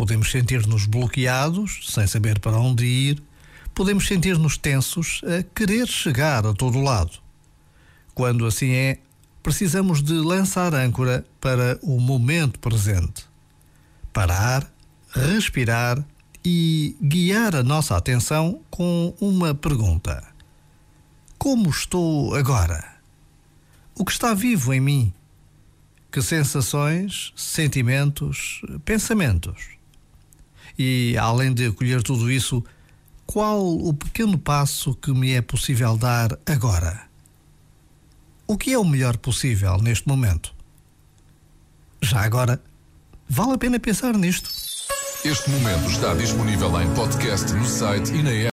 Podemos sentir-nos bloqueados, sem saber para onde ir. Podemos sentir-nos tensos a querer chegar a todo lado. Quando assim é, precisamos de lançar âncora para o momento presente. Parar, respirar e guiar a nossa atenção com uma pergunta: Como estou agora? O que está vivo em mim? Que sensações, sentimentos, pensamentos? E, além de acolher tudo isso, qual o pequeno passo que me é possível dar agora? O que é o melhor possível neste momento? Já agora, vale a pena pensar nisto. Este momento está disponível em podcast no site e na app.